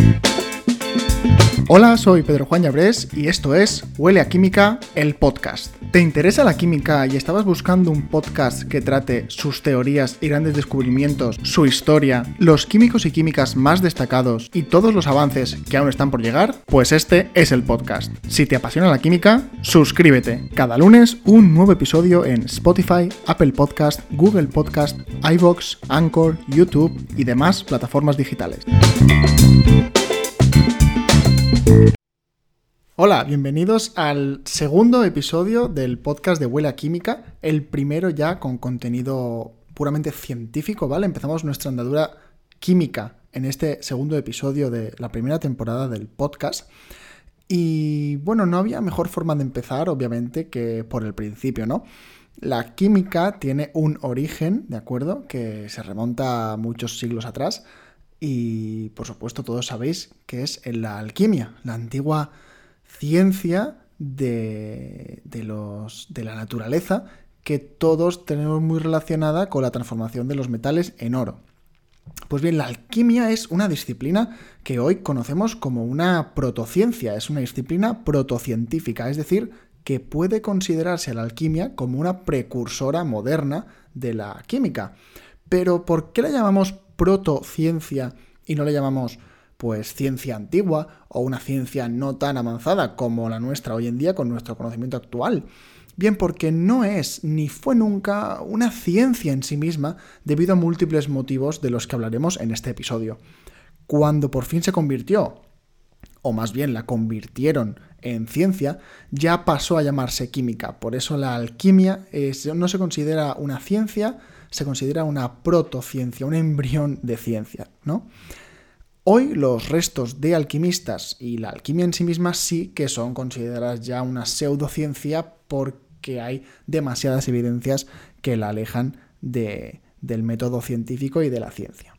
Thank you. Hola, soy Pedro Juan Llabrés y esto es Huele a Química, el podcast. ¿Te interesa la química y estabas buscando un podcast que trate sus teorías y grandes descubrimientos, su historia, los químicos y químicas más destacados y todos los avances que aún están por llegar? Pues este es el podcast. Si te apasiona la química, suscríbete. Cada lunes un nuevo episodio en Spotify, Apple Podcast, Google Podcast, iVoox, Anchor, YouTube y demás plataformas digitales. Hola, bienvenidos al segundo episodio del podcast de Huela Química, el primero ya con contenido puramente científico, ¿vale? Empezamos nuestra andadura química en este segundo episodio de la primera temporada del podcast. Y bueno, no había mejor forma de empezar, obviamente, que por el principio, ¿no? La química tiene un origen, ¿de acuerdo? Que se remonta a muchos siglos atrás. Y por supuesto todos sabéis que es la alquimia, la antigua ciencia de, los, de la naturaleza que todos tenemos muy relacionada con la transformación de los metales en oro. Pues bien, la alquimia es una disciplina que hoy conocemos como una protociencia, es una disciplina protocientífica, es decir, que puede considerarse a la alquimia como una precursora moderna de la química. Pero ¿por qué la llamamos protociencia y no le llamamos pues ciencia antigua o una ciencia no tan avanzada como la nuestra hoy en día con nuestro conocimiento actual. Bien, porque no es ni fue nunca una ciencia en sí misma debido a múltiples motivos de los que hablaremos en este episodio. Cuando por fin se convirtió, o más bien la convirtieron en ciencia, ya pasó a llamarse química. Por eso la alquimia no se considera una ciencia, se considera una protociencia, un embrión de ciencia, ¿no? Hoy los restos de alquimistas y la alquimia en sí misma sí que son consideradas ya una pseudociencia porque hay demasiadas evidencias que la alejan de, del método científico y de la ciencia.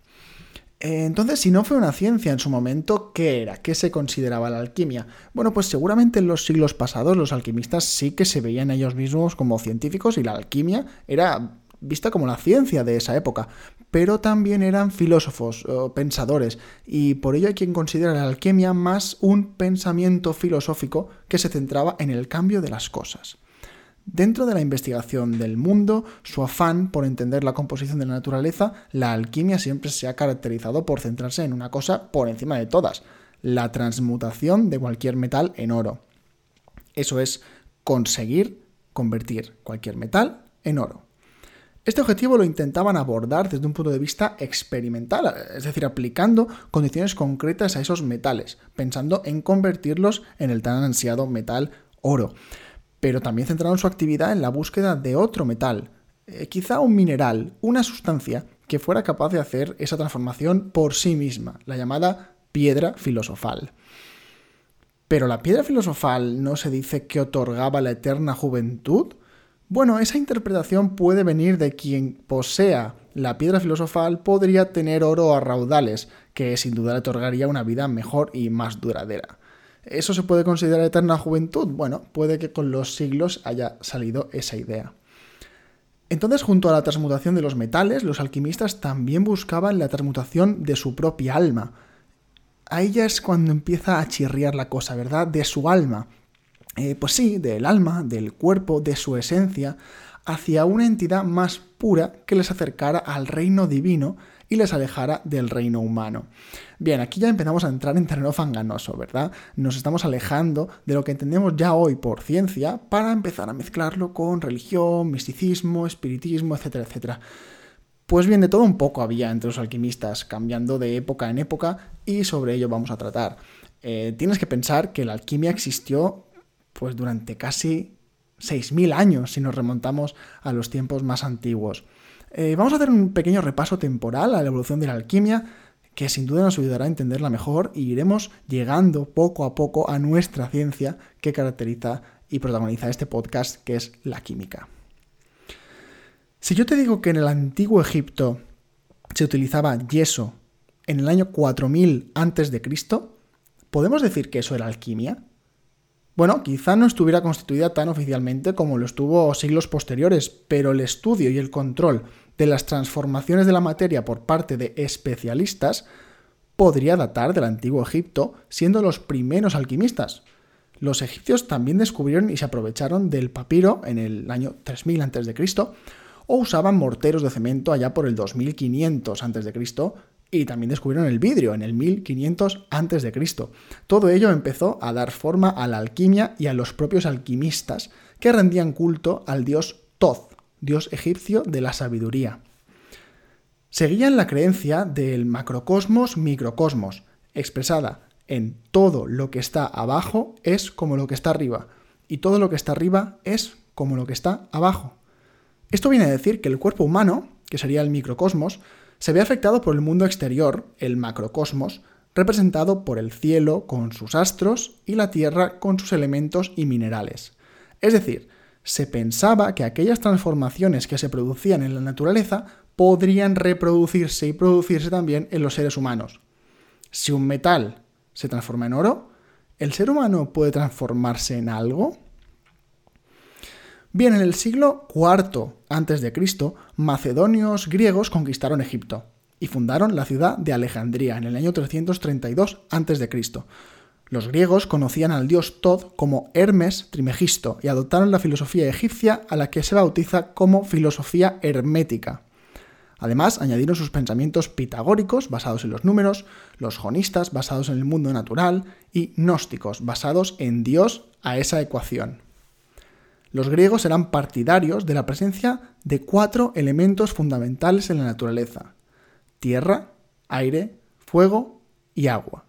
Entonces, si no fue una ciencia en su momento, ¿qué era? ¿Qué se consideraba la alquimia? Bueno, pues seguramente en los siglos pasados los alquimistas sí que se veían ellos mismos como científicos y la alquimia era vista como la ciencia de esa época, pero también eran filósofos, o pensadores, y por ello hay quien considera la alquimia más un pensamiento filosófico que se centraba en el cambio de las cosas. Dentro de la investigación del mundo, su afán por entender la composición de la naturaleza, la alquimia siempre se ha caracterizado por centrarse en una cosa por encima de todas, la transmutación de cualquier metal en oro. Eso es conseguir convertir cualquier metal en oro. Este objetivo lo intentaban abordar desde un punto de vista experimental, es decir, aplicando condiciones concretas a esos metales, pensando en convertirlos en el tan ansiado metal oro. Pero también centraron su actividad en la búsqueda de otro metal, eh, quizá un mineral, una sustancia que fuera capaz de hacer esa transformación por sí misma, la llamada piedra filosofal. Pero la piedra filosofal no se dice que otorgaba la eterna juventud, bueno, esa interpretación puede venir de quien posea la piedra filosofal podría tener oro a raudales, que sin duda le otorgaría una vida mejor y más duradera. ¿Eso se puede considerar eterna juventud? Bueno, puede que con los siglos haya salido esa idea. Entonces, junto a la transmutación de los metales, los alquimistas también buscaban la transmutación de su propia alma. Ahí ya es cuando empieza a chirriar la cosa, ¿verdad? De su alma. Eh, pues sí, del alma, del cuerpo, de su esencia, hacia una entidad más pura que les acercara al reino divino y les alejara del reino humano. Bien, aquí ya empezamos a entrar en terreno fanganoso, ¿verdad? Nos estamos alejando de lo que entendemos ya hoy por ciencia para empezar a mezclarlo con religión, misticismo, espiritismo, etcétera, etcétera. Pues bien, de todo un poco había entre los alquimistas, cambiando de época en época, y sobre ello vamos a tratar. Eh, tienes que pensar que la alquimia existió pues durante casi 6.000 años si nos remontamos a los tiempos más antiguos. Eh, vamos a hacer un pequeño repaso temporal a la evolución de la alquimia que sin duda nos ayudará a entenderla mejor y iremos llegando poco a poco a nuestra ciencia que caracteriza y protagoniza este podcast que es la química. Si yo te digo que en el antiguo Egipto se utilizaba yeso en el año 4000 a.C., ¿podemos decir que eso era alquimia? Bueno, quizá no estuviera constituida tan oficialmente como lo estuvo siglos posteriores, pero el estudio y el control de las transformaciones de la materia por parte de especialistas podría datar del antiguo Egipto, siendo los primeros alquimistas. Los egipcios también descubrieron y se aprovecharon del papiro en el año 3000 a.C. o usaban morteros de cemento allá por el 2500 a.C. y también descubrieron el vidrio en el 1500 a.C. Todo ello empezó a dar forma a la alquimia y a los propios alquimistas que rendían culto al dios Thoth, dios egipcio de la sabiduría. Seguían la creencia del macrocosmos-microcosmos, expresada en todo lo que está abajo es como lo que está arriba, y todo lo que está arriba es como lo que está abajo. Esto viene a decir que el cuerpo humano, que sería el microcosmos, se ve afectado por el mundo exterior, el macrocosmos, representado por el cielo con sus astros y la tierra con sus elementos y minerales. Es decir, se pensaba que aquellas transformaciones que se producían en la naturaleza podrían reproducirse y producirse también en los seres humanos. Si un metal se transforma en oro, ¿el ser humano puede transformarse en algo? Bien, en el siglo IV a.C., macedonios griegos conquistaron Egipto y fundaron la ciudad de Alejandría en el año 332 a.C. Los griegos conocían al dios Tod como Hermes Trimegisto y adoptaron la filosofía egipcia a la que se bautiza como filosofía hermética. Además, añadieron sus pensamientos pitagóricos basados en los números, los jonistas basados en el mundo natural y gnósticos basados en Dios a esa ecuación. Los griegos eran partidarios de la presencia de cuatro elementos fundamentales en la naturaleza, tierra, aire, fuego y agua.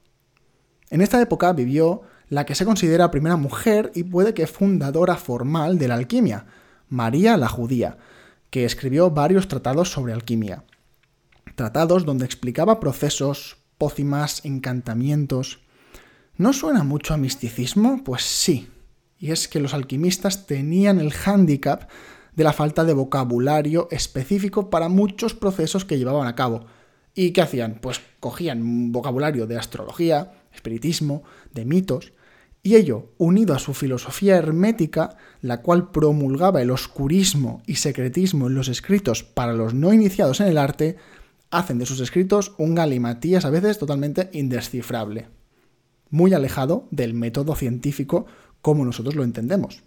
En esta época vivió la que se considera primera mujer y puede que fundadora formal de la alquimia, María la Judía, que escribió varios tratados sobre alquimia. Tratados donde explicaba procesos, pócimas, encantamientos. ¿No suena mucho a misticismo? Pues sí. Y es que los alquimistas tenían el hándicap de la falta de vocabulario específico para muchos procesos que llevaban a cabo. ¿Y qué hacían? Pues cogían vocabulario de astrología, espiritismo, de mitos, y ello, unido a su filosofía hermética, la cual promulgaba el oscurismo y secretismo en los escritos para los no iniciados en el arte, hacen de sus escritos un galimatías a veces totalmente indescifrable, muy alejado del método científico como nosotros lo entendemos.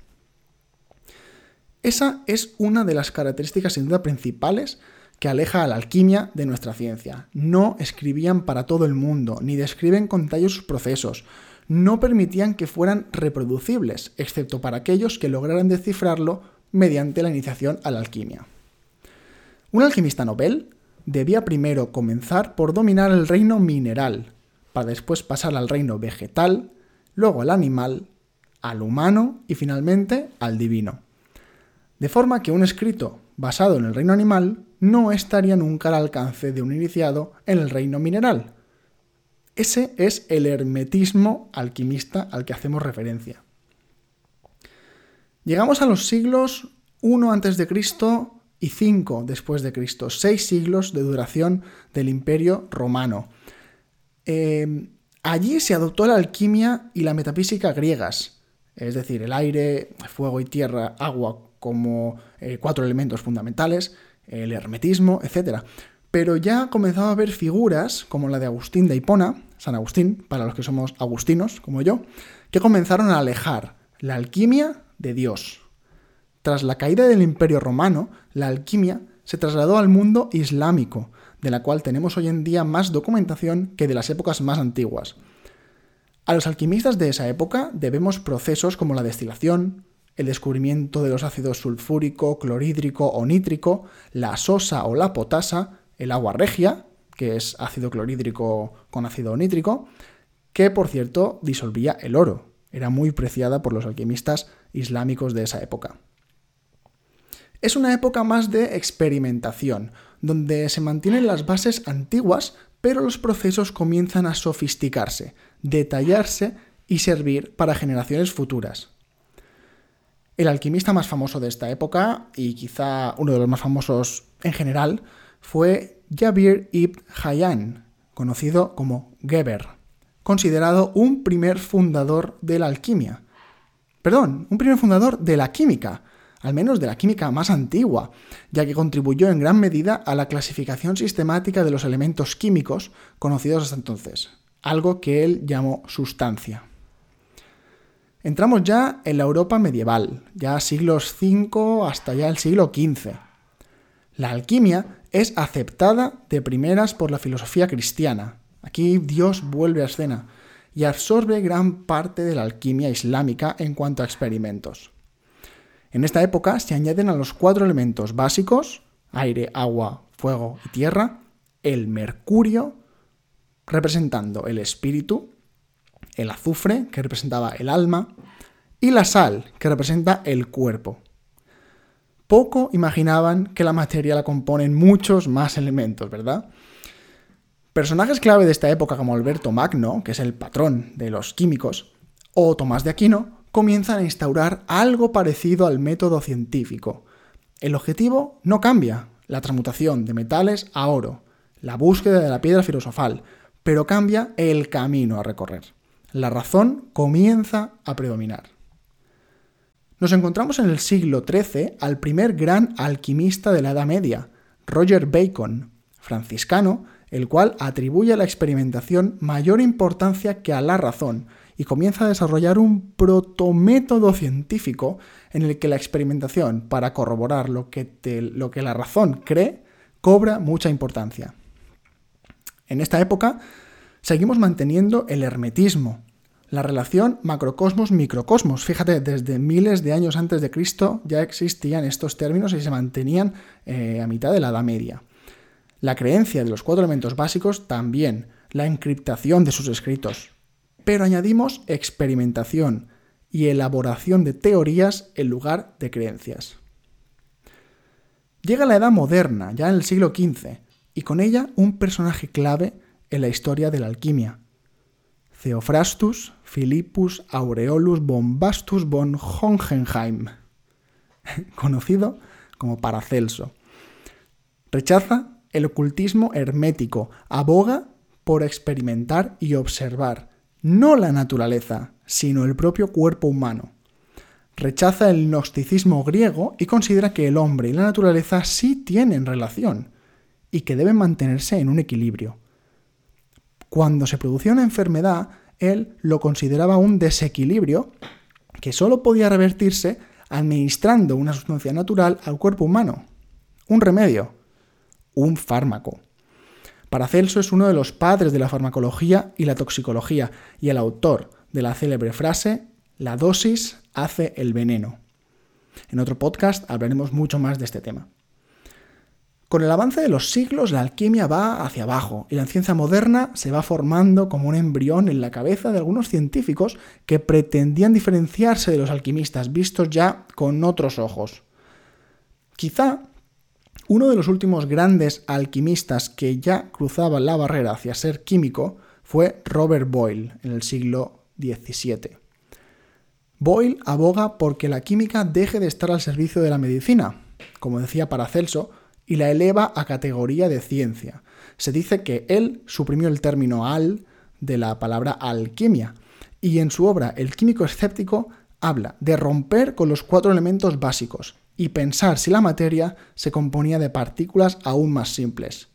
Esa es una de las características sin duda principales que aleja a la alquimia de nuestra ciencia. No escribían para todo el mundo, ni describen con detalle sus procesos. No permitían que fueran reproducibles, excepto para aquellos que lograran descifrarlo mediante la iniciación a la alquimia. Un alquimista Nobel debía primero comenzar por dominar el reino mineral, para después pasar al reino vegetal, luego al animal, al humano y finalmente al divino. De forma que un escrito basado en el reino animal no estaría nunca al alcance de un iniciado en el reino mineral. Ese es el hermetismo alquimista al que hacemos referencia. Llegamos a los siglos I a.C. y 5 después de Cristo, seis siglos de duración del Imperio Romano. Eh, allí se adoptó la alquimia y la metafísica griegas, es decir, el aire, fuego y tierra, agua como eh, cuatro elementos fundamentales, el hermetismo, etc. Pero ya comenzaba a haber figuras como la de Agustín de Hipona, San Agustín, para los que somos agustinos, como yo, que comenzaron a alejar la alquimia de Dios. Tras la caída del Imperio Romano, la alquimia se trasladó al mundo islámico, de la cual tenemos hoy en día más documentación que de las épocas más antiguas. A los alquimistas de esa época debemos procesos como la destilación, el descubrimiento de los ácidos sulfúrico, clorhídrico o nítrico, la sosa o la potasa, el agua regia, que es ácido clorhídrico con ácido nítrico, que por cierto disolvía el oro. Era muy preciada por los alquimistas islámicos de esa época. Es una época más de experimentación, donde se mantienen las bases antiguas, pero los procesos comienzan a sofisticarse, detallarse y servir para generaciones futuras. El alquimista más famoso de esta época, y quizá uno de los más famosos en general, fue Jabir ibn Hayyan, conocido como Geber, considerado un primer fundador de la alquimia. Perdón, un primer fundador de la química, al menos de la química más antigua, ya que contribuyó en gran medida a la clasificación sistemática de los elementos químicos conocidos hasta entonces, algo que él llamó sustancia. Entramos ya en la Europa medieval, ya siglos V hasta ya el siglo XV. La alquimia es aceptada de primeras por la filosofía cristiana. Aquí Dios vuelve a escena y absorbe gran parte de la alquimia islámica en cuanto a experimentos. En esta época se añaden a los cuatro elementos básicos, aire, agua, fuego y tierra, el mercurio, representando el espíritu, el azufre, que representaba el alma, y la sal, que representa el cuerpo. Poco imaginaban que la materia la componen muchos más elementos, ¿verdad? Personajes clave de esta época como Alberto Magno, que es el patrón de los químicos, o Tomás de Aquino, comienzan a instaurar algo parecido al método científico. El objetivo no cambia, la transmutación de metales a oro, la búsqueda de la piedra filosofal, pero cambia el camino a recorrer. La razón comienza a predominar. Nos encontramos en el siglo XIII al primer gran alquimista de la Edad Media, Roger Bacon, franciscano, el cual atribuye a la experimentación mayor importancia que a la razón, y comienza a desarrollar un protométodo científico en el que la experimentación para corroborar lo que, lo que la razón cree cobra mucha importancia. En esta época seguimos manteniendo el hermetismo, la relación macrocosmos-microcosmos. Fíjate, desde miles de años antes de Cristo ya existían estos términos y se mantenían eh, a mitad de la Edad Media. La creencia de los cuatro elementos básicos también, la encriptación de sus escritos, pero añadimos experimentación y elaboración de teorías en lugar de creencias. Llega la Edad Moderna, ya en el siglo XV, y con ella un personaje clave en la historia de la alquimia. Theophrastus Philippus Aureolus Bombastus von Hohenheim, conocido como Paracelso. Rechaza el ocultismo hermético, aboga por experimentar y observar, no la naturaleza, sino el propio cuerpo humano. Rechaza el gnosticismo griego y considera que el hombre y la naturaleza sí tienen relación y que deben mantenerse en un equilibrio. Cuando se producía una enfermedad, él lo consideraba un desequilibrio que solo podía revertirse administrando una sustancia natural al cuerpo humano. Un remedio, un fármaco. Paracelso es uno de los padres de la farmacología y la toxicología y el autor de la célebre frase La dosis hace el veneno. En otro podcast hablaremos mucho más de este tema. Con el avance de los siglos, la alquimia va hacia abajo y la ciencia moderna se va formando como un embrión en la cabeza de algunos científicos que pretendían diferenciarse de los alquimistas vistos ya con otros ojos. Quizá uno de los últimos grandes alquimistas que ya cruzaba la barrera hacia ser químico fue Robert Boyle en el siglo XVII. Boyle aboga porque la química deje de estar al servicio de la medicina, como decía Paracelso, y la eleva a categoría de ciencia. Se dice que él suprimió el término al de la palabra alquimia, y en su obra El químico escéptico habla de romper con los cuatro elementos básicos, y pensar si la materia se componía de partículas aún más simples.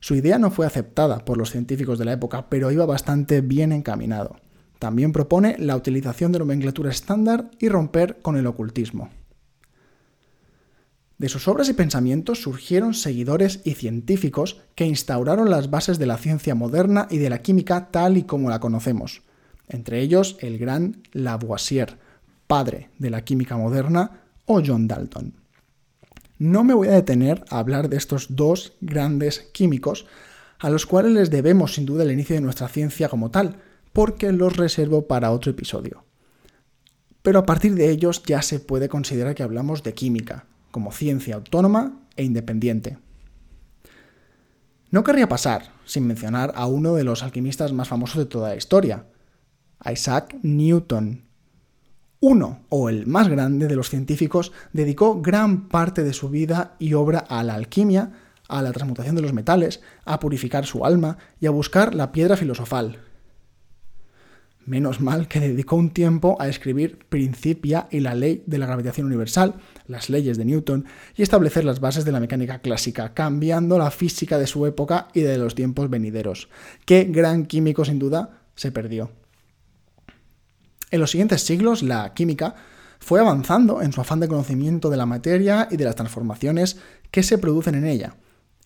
Su idea no fue aceptada por los científicos de la época, pero iba bastante bien encaminado. También propone la utilización de nomenclatura estándar y romper con el ocultismo. De sus obras y pensamientos surgieron seguidores y científicos que instauraron las bases de la ciencia moderna y de la química tal y como la conocemos, entre ellos el gran Lavoisier, padre de la química moderna, o John Dalton. No me voy a detener a hablar de estos dos grandes químicos, a los cuales les debemos sin duda el inicio de nuestra ciencia como tal, porque los reservo para otro episodio. Pero a partir de ellos ya se puede considerar que hablamos de química, como ciencia autónoma e independiente. No querría pasar sin mencionar a uno de los alquimistas más famosos de toda la historia, Isaac Newton, uno, o el más grande de los científicos, dedicó gran parte de su vida y obra a la alquimia, a la transmutación de los metales, a purificar su alma y a buscar la piedra filosofal. Menos mal que dedicó un tiempo a escribir Principia y la ley de la gravitación universal, las leyes de Newton, y establecer las bases de la mecánica clásica, cambiando la física de su época y de los tiempos venideros. Qué gran químico sin duda se perdió. En los siguientes siglos, la química fue avanzando en su afán de conocimiento de la materia y de las transformaciones que se producen en ella.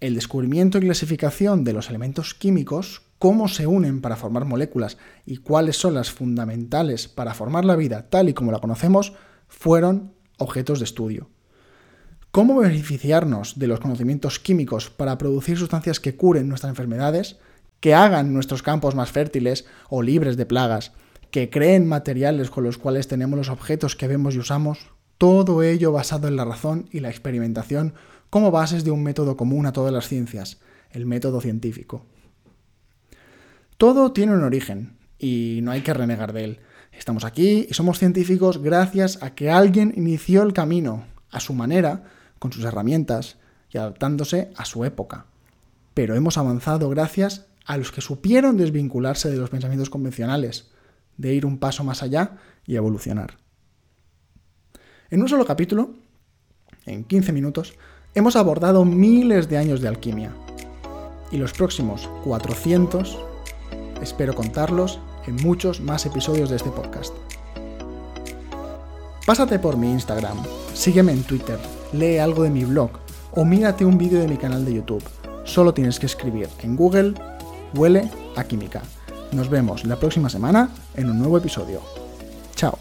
El descubrimiento y clasificación de los elementos químicos cómo se unen para formar moléculas y cuáles son las fundamentales para formar la vida tal y como la conocemos, fueron objetos de estudio. ¿Cómo beneficiarnos de los conocimientos químicos para producir sustancias que curen nuestras enfermedades, que hagan nuestros campos más fértiles o libres de plagas, que creen materiales con los cuales tenemos los objetos que vemos y usamos? Todo ello basado en la razón y la experimentación como bases de un método común a todas las ciencias, el método científico. Todo tiene un origen y no hay que renegar de él. Estamos aquí y somos científicos gracias a que alguien inició el camino a su manera, con sus herramientas y adaptándose a su época. Pero hemos avanzado gracias a los que supieron desvincularse de los pensamientos convencionales, de ir un paso más allá y evolucionar. En un solo capítulo, en 15 minutos, hemos abordado miles de años de alquimia. Y los próximos 400 Espero contarlos en muchos más episodios de este podcast. Pásate por mi Instagram, sígueme en Twitter, lee algo de mi blog o mírate un vídeo de mi canal de YouTube. Solo tienes que escribir en Google Huele a Química. Nos vemos la próxima semana en un nuevo episodio. Chao.